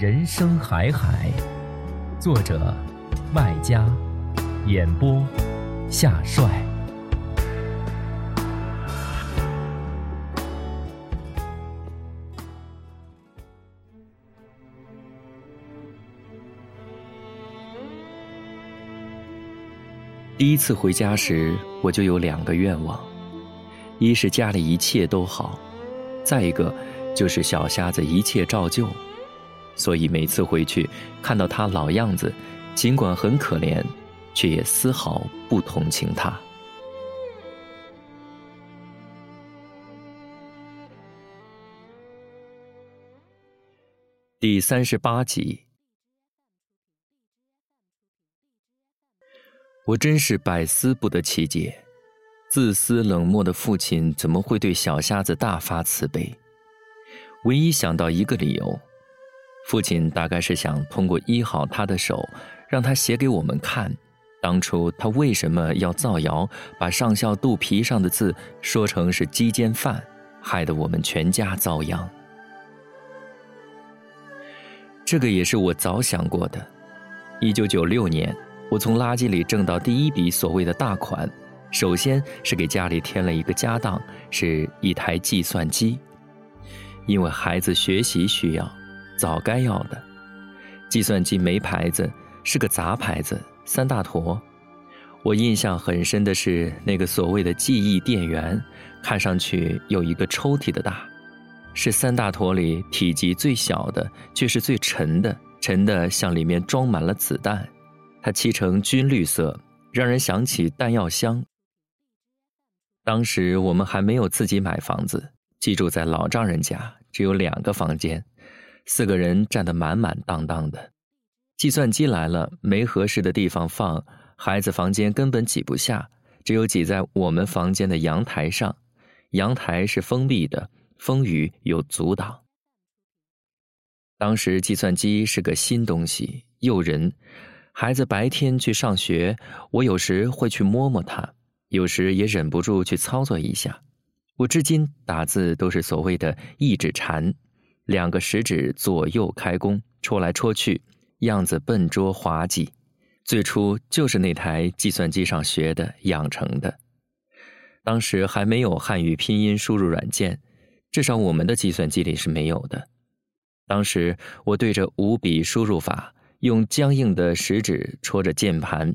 人生海海，作者：麦家，演播：夏帅。第一次回家时，我就有两个愿望：一是家里一切都好，再一个就是小瞎子一切照旧。所以每次回去看到他老样子，尽管很可怜，却也丝毫不同情他。第三十八集，我真是百思不得其解，自私冷漠的父亲怎么会对小瞎子大发慈悲？唯一想到一个理由。父亲大概是想通过医好他的手，让他写给我们看，当初他为什么要造谣，把上校肚皮上的字说成是鸡奸犯，害得我们全家遭殃。这个也是我早想过的。一九九六年，我从垃圾里挣到第一笔所谓的大款，首先是给家里添了一个家当，是一台计算机，因为孩子学习需要。早该要的，计算机没牌子，是个杂牌子，三大坨。我印象很深的是那个所谓的记忆电源，看上去有一个抽屉的大，是三大坨里体积最小的，却是最沉的，沉的像里面装满了子弹。它漆成军绿色，让人想起弹药箱。当时我们还没有自己买房子，寄住在老丈人家，只有两个房间。四个人站得满满当当的，计算机来了没合适的地方放，孩子房间根本挤不下，只有挤在我们房间的阳台上。阳台是封闭的，风雨有阻挡。当时计算机是个新东西，诱人。孩子白天去上学，我有时会去摸摸它，有时也忍不住去操作一下。我至今打字都是所谓的一指禅。两个食指左右开弓，戳来戳去，样子笨拙滑稽。最初就是那台计算机上学的养成的。当时还没有汉语拼音输入软件，至少我们的计算机里是没有的。当时我对着五笔输入法，用僵硬的食指戳着键盘，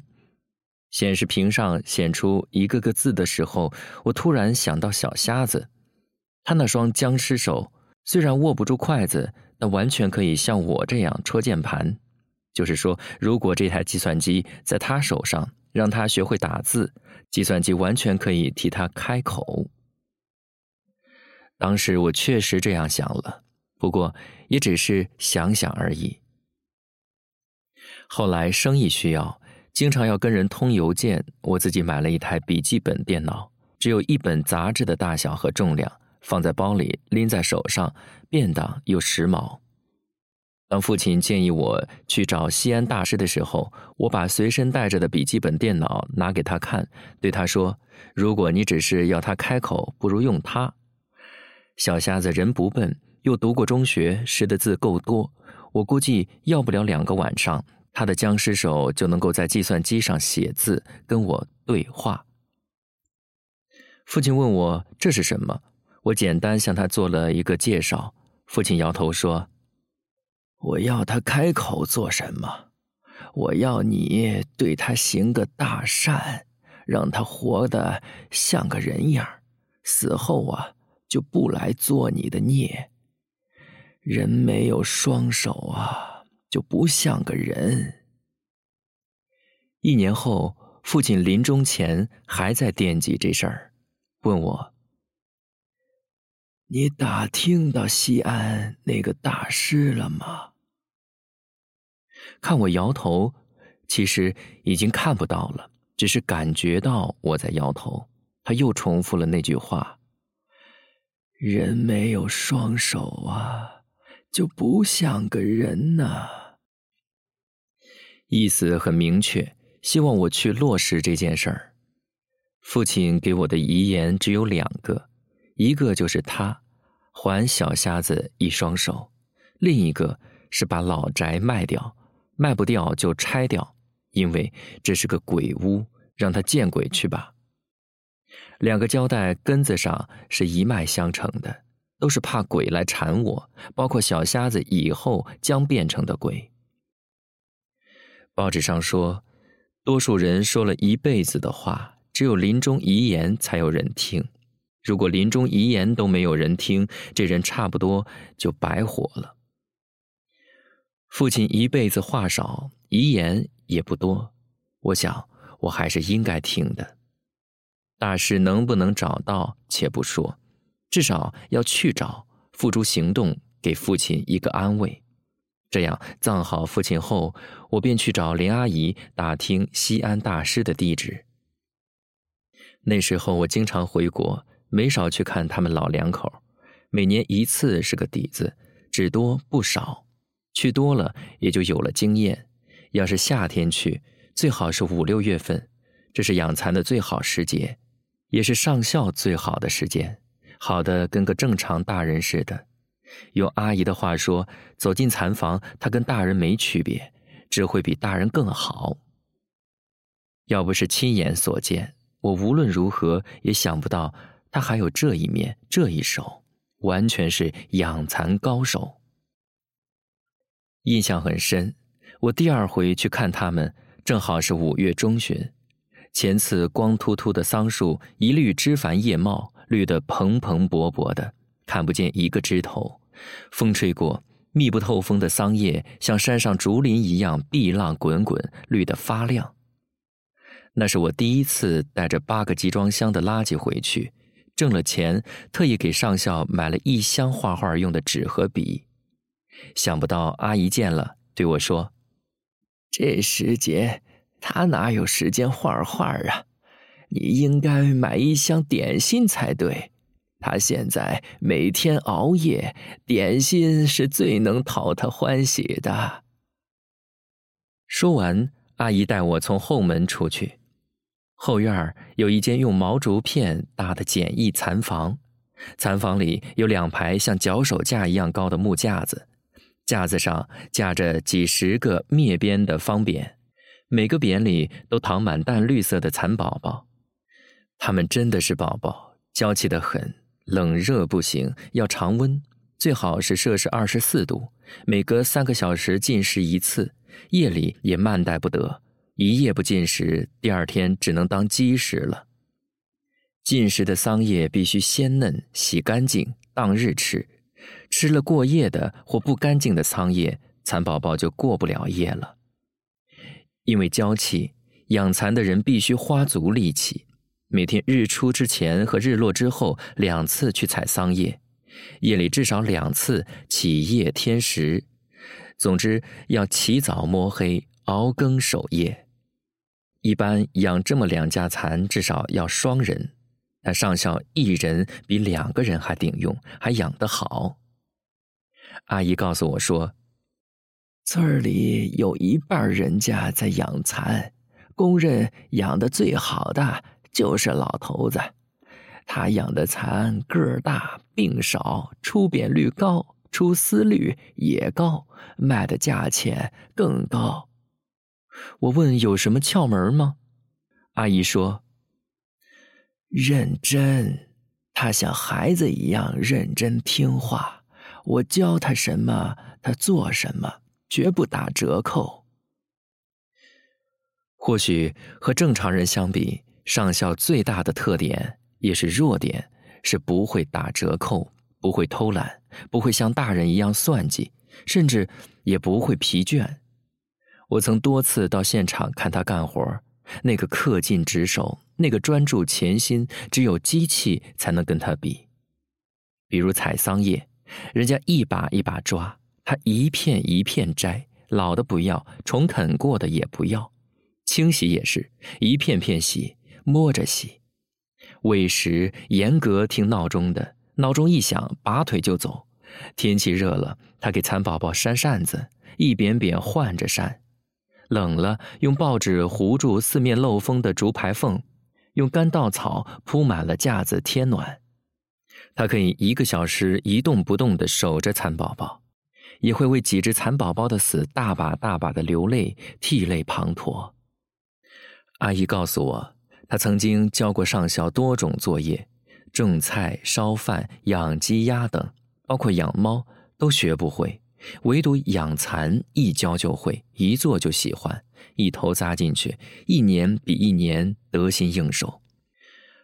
显示屏上显出一个个字的时候，我突然想到小瞎子，他那双僵尸手。虽然握不住筷子，但完全可以像我这样戳键盘。就是说，如果这台计算机在他手上，让他学会打字，计算机完全可以替他开口。当时我确实这样想了，不过也只是想想而已。后来生意需要，经常要跟人通邮件，我自己买了一台笔记本电脑，只有一本杂志的大小和重量。放在包里，拎在手上，便当又时髦。当父亲建议我去找西安大师的时候，我把随身带着的笔记本电脑拿给他看，对他说：“如果你只是要他开口，不如用它。”小瞎子人不笨，又读过中学，识的字够多，我估计要不了两个晚上，他的僵尸手就能够在计算机上写字，跟我对话。父亲问我这是什么？我简单向他做了一个介绍，父亲摇头说：“我要他开口做什么？我要你对他行个大善，让他活得像个人样死后啊就不来作你的孽。人没有双手啊，就不像个人。一年后，父亲临终前还在惦记这事儿，问我：“你打听到西安那个大师了吗？”看我摇头，其实已经看不到了，只是感觉到我在摇头。他又重复了那句话：“人没有双手啊，就不像个人呐。”意思很明确。希望我去落实这件事儿。父亲给我的遗言只有两个，一个就是他还小瞎子一双手，另一个是把老宅卖掉，卖不掉就拆掉，因为这是个鬼屋，让他见鬼去吧。两个交代根子上是一脉相承的，都是怕鬼来缠我，包括小瞎子以后将变成的鬼。报纸上说。多数人说了一辈子的话，只有临终遗言才有人听。如果临终遗言都没有人听，这人差不多就白活了。父亲一辈子话少，遗言也不多，我想我还是应该听的。大事能不能找到，且不说，至少要去找，付诸行动，给父亲一个安慰。这样葬好父亲后，我便去找林阿姨打听西安大师的地址。那时候我经常回国，没少去看他们老两口。每年一次是个底子，只多不少。去多了也就有了经验。要是夏天去，最好是五六月份，这是养蚕的最好时节，也是上校最好的时间，好的跟个正常大人似的。用阿姨的话说，走进蚕房，他跟大人没区别，只会比大人更好。要不是亲眼所见，我无论如何也想不到他还有这一面、这一手，完全是养蚕高手。印象很深。我第二回去看他们，正好是五月中旬。前次光秃秃的桑树，一律枝繁叶茂，绿得蓬蓬勃勃的，看不见一个枝头。风吹过，密不透风的桑叶像山上竹林一样碧浪滚滚，绿得发亮。那是我第一次带着八个集装箱的垃圾回去，挣了钱，特意给上校买了一箱画画用的纸和笔。想不到阿姨见了，对我说：“这时节，他哪有时间画画啊？你应该买一箱点心才对。”他现在每天熬夜，点心是最能讨他欢喜的。说完，阿姨带我从后门出去。后院儿有一间用毛竹片搭的简易蚕房，蚕房里有两排像脚手架一样高的木架子，架子上架着几十个篾边的方匾，每个匾里都躺满淡绿色的蚕宝宝。它们真的是宝宝，娇气的很。冷热不行，要常温，最好是摄氏二十四度。每隔三个小时进食一次，夜里也慢待不得。一夜不进食，第二天只能当鸡食了。进食的桑叶必须鲜嫩，洗干净，当日吃。吃了过夜的或不干净的桑叶，蚕宝宝就过不了夜了。因为娇气，养蚕的人必须花足力气。每天日出之前和日落之后两次去采桑叶，夜里至少两次起夜添食。总之要起早摸黑熬更守夜。一般养这么两家蚕，至少要双人，但上校一人比两个人还顶用，还养得好。阿姨告诉我说，村儿里有一半人家在养蚕，公认养的最好的。就是老头子，他养的蚕个儿大、病少、出扁率高、出丝率也高，卖的价钱更高。我问有什么窍门吗？阿姨说：“认真，他像孩子一样认真听话。我教他什么，他做什么，绝不打折扣。或许和正常人相比，上校最大的特点也是弱点，是不会打折扣，不会偷懒，不会像大人一样算计，甚至也不会疲倦。我曾多次到现场看他干活，那个恪尽职守，那个专注潜心，只有机器才能跟他比。比如采桑叶，人家一把一把抓，他一片一片摘，老的不要，重啃过的也不要。清洗也是一片片洗，摸着洗。喂食严格听闹钟的，闹钟一响，拔腿就走。天气热了，他给蚕宝宝扇扇子，一扁扁换着扇。冷了，用报纸糊住四面漏风的竹排缝，用干稻草铺满了架子添暖。他可以一个小时一动不动地守着蚕宝宝，也会为几只蚕宝宝的死大把大把的流泪，涕泪滂沱。阿姨告诉我，她曾经教过上校多种作业，种菜、烧饭、养鸡鸭等，包括养猫都学不会。唯独养蚕一教就会，一做就喜欢，一头扎进去，一年比一年得心应手，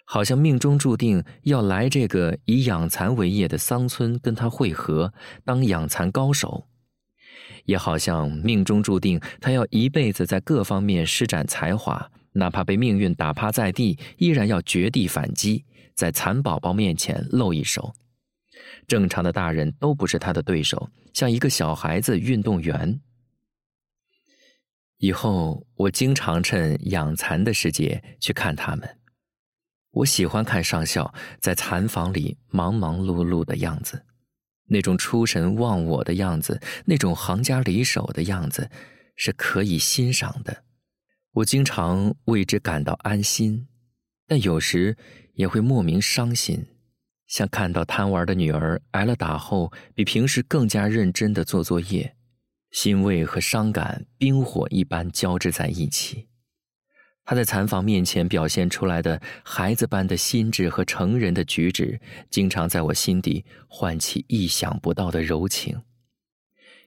好像命中注定要来这个以养蚕为业的桑村跟他会合，当养蚕高手；也好像命中注定他要一辈子在各方面施展才华，哪怕被命运打趴在地，依然要绝地反击，在蚕宝宝面前露一手。正常的大人都不是他的对手，像一个小孩子运动员。以后我经常趁养蚕的时节去看他们。我喜欢看上校在蚕房里忙忙碌碌的样子，那种出神忘我的样子，那种行家里手的样子，是可以欣赏的。我经常为之感到安心，但有时也会莫名伤心。像看到贪玩的女儿挨了打后，比平时更加认真的做作业，欣慰和伤感冰火一般交织在一起。他在蚕房面前表现出来的孩子般的心智和成人的举止，经常在我心底唤起意想不到的柔情。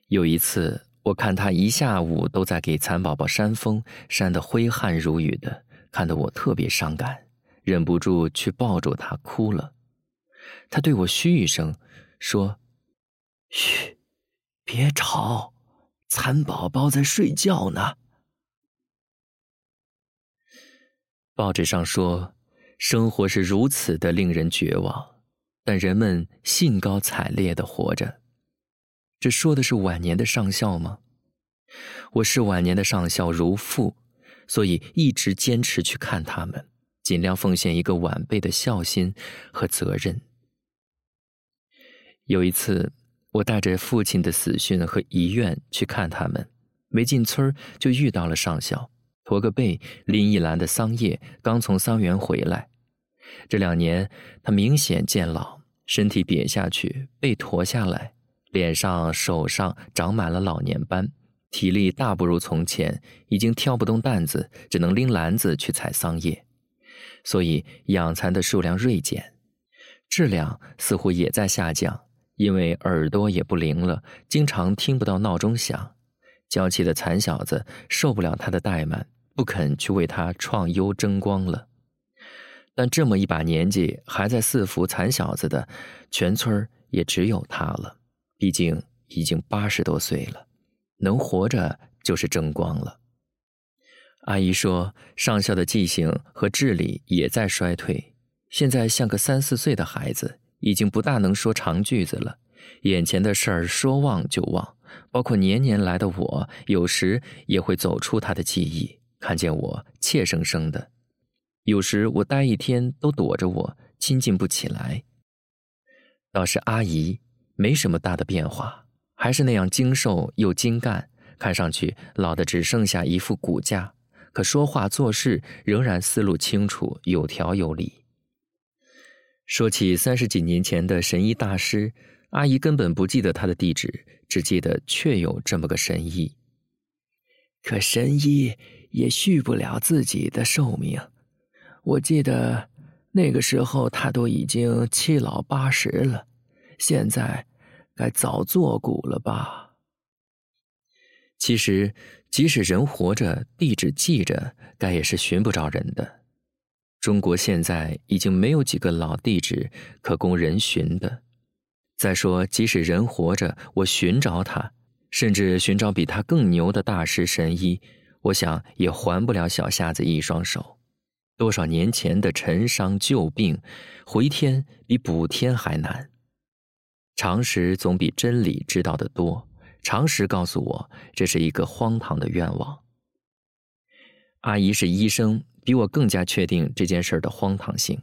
有一次，我看他一下午都在给蚕宝宝扇风，扇得挥汗如雨的，看得我特别伤感，忍不住去抱住他哭了。他对我嘘一声，说：“嘘，别吵，蚕宝宝在睡觉呢。”报纸上说，生活是如此的令人绝望，但人们兴高采烈的活着。这说的是晚年的上校吗？我视晚年的上校如父，所以一直坚持去看他们，尽量奉献一个晚辈的孝心和责任。有一次，我带着父亲的死讯和遗愿去看他们，没进村就遇到了上校，驼个背，拎一篮的桑叶，刚从桑园回来。这两年他明显渐老，身体瘪下去，背驼下来，脸上、手上长满了老年斑，体力大不如从前，已经挑不动担子，只能拎篮子去采桑叶，所以养蚕的数量锐减，质量似乎也在下降。因为耳朵也不灵了，经常听不到闹钟响，娇气的蚕小子受不了他的怠慢，不肯去为他创优争光了。但这么一把年纪还在伺服蚕小子的，全村也只有他了。毕竟已经八十多岁了，能活着就是争光了。阿姨说，上校的记性和智力也在衰退，现在像个三四岁的孩子。已经不大能说长句子了，眼前的事儿说忘就忘，包括年年来的我，有时也会走出他的记忆，看见我怯生生的，有时我待一天都躲着我，亲近不起来。倒是阿姨没什么大的变化，还是那样精瘦又精干，看上去老的只剩下一副骨架，可说话做事仍然思路清楚，有条有理。说起三十几年前的神医大师，阿姨根本不记得他的地址，只记得确有这么个神医。可神医也续不了自己的寿命，我记得那个时候他都已经七老八十了，现在该早作古了吧？其实，即使人活着，地址记着，该也是寻不着人的。中国现在已经没有几个老地址可供人寻的。再说，即使人活着，我寻找他，甚至寻找比他更牛的大师神医，我想也还不了小瞎子一双手。多少年前的陈伤旧病，回天比补天还难。常识总比真理知道的多，常识告诉我这是一个荒唐的愿望。阿姨是医生，比我更加确定这件事的荒唐性。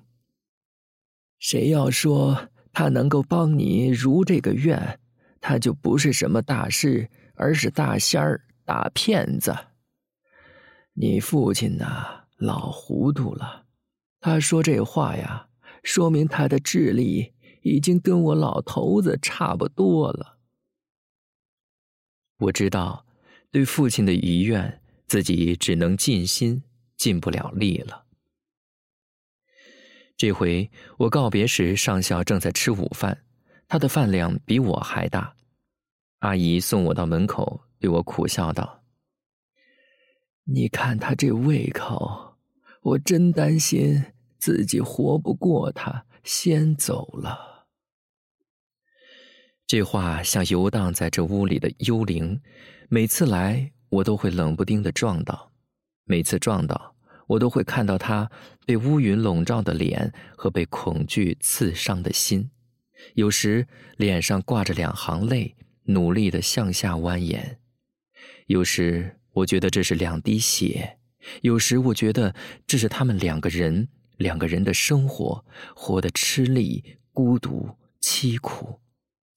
谁要说他能够帮你如这个愿，他就不是什么大师，而是大仙儿、大骗子。你父亲呐，老糊涂了。他说这话呀，说明他的智力。已经跟我老头子差不多了。我知道，对父亲的遗愿，自己只能尽心，尽不了力了。这回我告别时，上校正在吃午饭，他的饭量比我还大。阿姨送我到门口，对我苦笑道：“你看他这胃口，我真担心自己活不过他，先走了。”这话像游荡在这屋里的幽灵，每次来我都会冷不丁的撞到，每次撞到我都会看到他被乌云笼罩的脸和被恐惧刺伤的心，有时脸上挂着两行泪，努力的向下蜿蜒；有时我觉得这是两滴血，有时我觉得这是他们两个人两个人的生活，活得吃力、孤独、凄苦。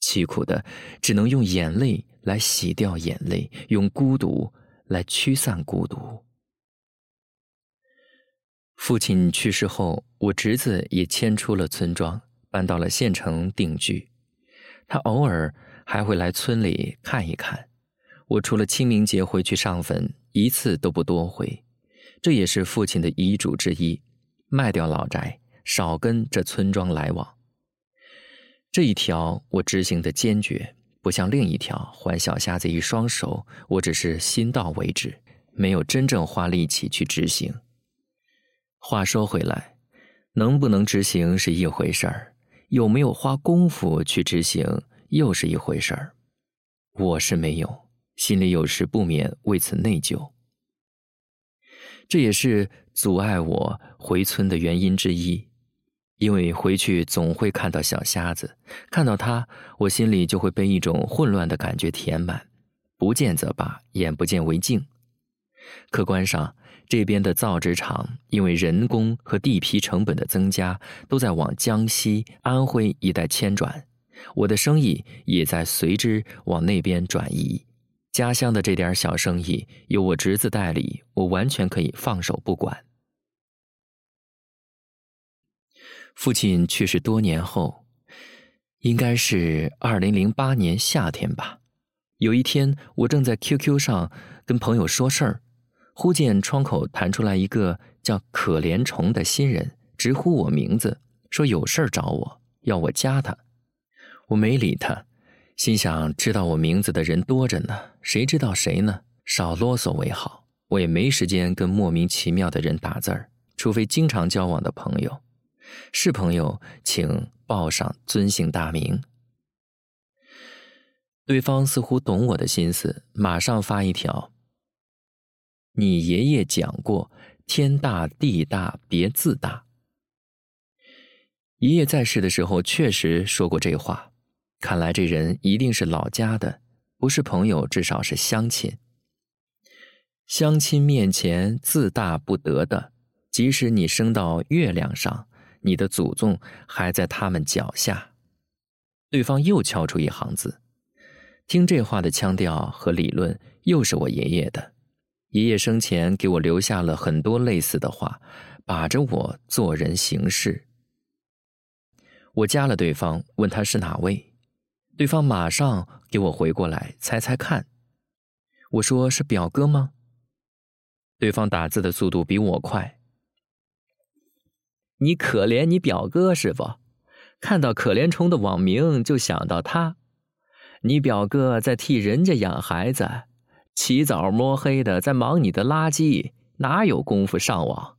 凄苦的，只能用眼泪来洗掉眼泪，用孤独来驱散孤独。父亲去世后，我侄子也迁出了村庄，搬到了县城定居。他偶尔还会来村里看一看。我除了清明节回去上坟，一次都不多回。这也是父亲的遗嘱之一：卖掉老宅，少跟这村庄来往。这一条我执行的坚决，不像另一条还小瞎子一双手，我只是心到为止，没有真正花力气去执行。话说回来，能不能执行是一回事儿，有没有花功夫去执行又是一回事儿。我是没有，心里有时不免为此内疚。这也是阻碍我回村的原因之一。因为回去总会看到小瞎子，看到他，我心里就会被一种混乱的感觉填满。不见则罢，眼不见为净。客观上，这边的造纸厂因为人工和地皮成本的增加，都在往江西、安徽一带迁转，我的生意也在随之往那边转移。家乡的这点小生意，由我侄子代理，我完全可以放手不管。父亲去世多年后，应该是二零零八年夏天吧。有一天，我正在 QQ 上跟朋友说事儿，忽见窗口弹出来一个叫“可怜虫”的新人，直呼我名字，说有事儿找我，要我加他。我没理他，心想知道我名字的人多着呢，谁知道谁呢？少啰嗦为好。我也没时间跟莫名其妙的人打字儿，除非经常交往的朋友。是朋友，请报上尊姓大名。对方似乎懂我的心思，马上发一条：“你爷爷讲过，天大地大，别自大。”爷爷在世的时候确实说过这话，看来这人一定是老家的，不是朋友，至少是乡亲。乡亲面前自大不得的，即使你升到月亮上。你的祖宗还在他们脚下。对方又敲出一行字，听这话的腔调和理论，又是我爷爷的。爷爷生前给我留下了很多类似的话，把着我做人行事。我加了对方，问他是哪位，对方马上给我回过来，猜猜看。我说是表哥吗？对方打字的速度比我快。你可怜你表哥是不？看到可怜虫的网名就想到他，你表哥在替人家养孩子，起早摸黑的在忙你的垃圾，哪有功夫上网？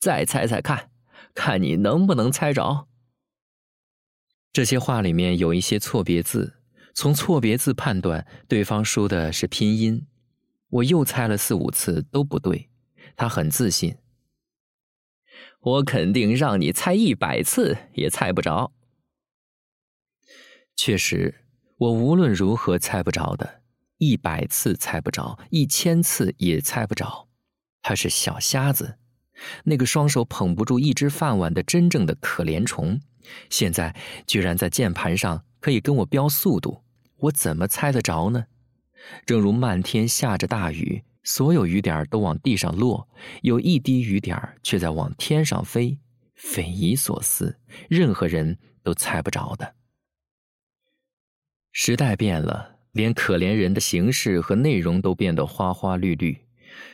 再猜猜看，看你能不能猜着。这些话里面有一些错别字，从错别字判断对方说的是拼音。我又猜了四五次都不对，他很自信。我肯定让你猜一百次也猜不着。确实，我无论如何猜不着的，一百次猜不着，一千次也猜不着。他是小瞎子，那个双手捧不住一只饭碗的真正的可怜虫，现在居然在键盘上可以跟我标速度，我怎么猜得着呢？正如漫天下着大雨。所有雨点都往地上落，有一滴雨点却在往天上飞，匪夷所思，任何人都猜不着的。时代变了，连可怜人的形式和内容都变得花花绿绿，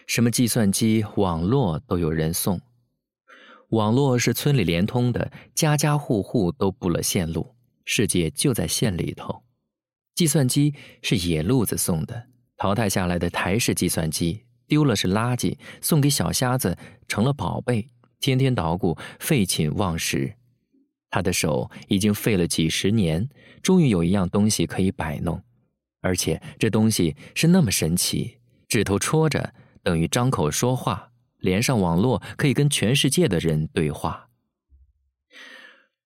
什么计算机、网络都有人送。网络是村里连通的，家家户户都布了线路，世界就在线里头。计算机是野路子送的。淘汰下来的台式计算机丢了是垃圾，送给小瞎子成了宝贝。天天捣鼓，废寝忘食。他的手已经废了几十年，终于有一样东西可以摆弄，而且这东西是那么神奇，指头戳着等于张口说话，连上网络可以跟全世界的人对话。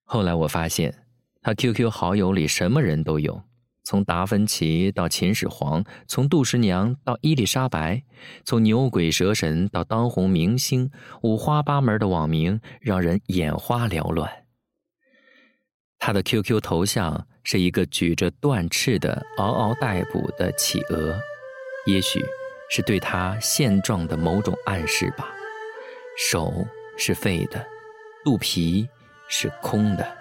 后来我发现，他 QQ 好友里什么人都有。从达芬奇到秦始皇，从杜十娘到伊丽莎白，从牛鬼蛇神到当红明星，五花八门的网名让人眼花缭乱。他的 QQ 头像是一个举着断翅的嗷嗷待哺的企鹅，也许是对他现状的某种暗示吧。手是废的，肚皮是空的。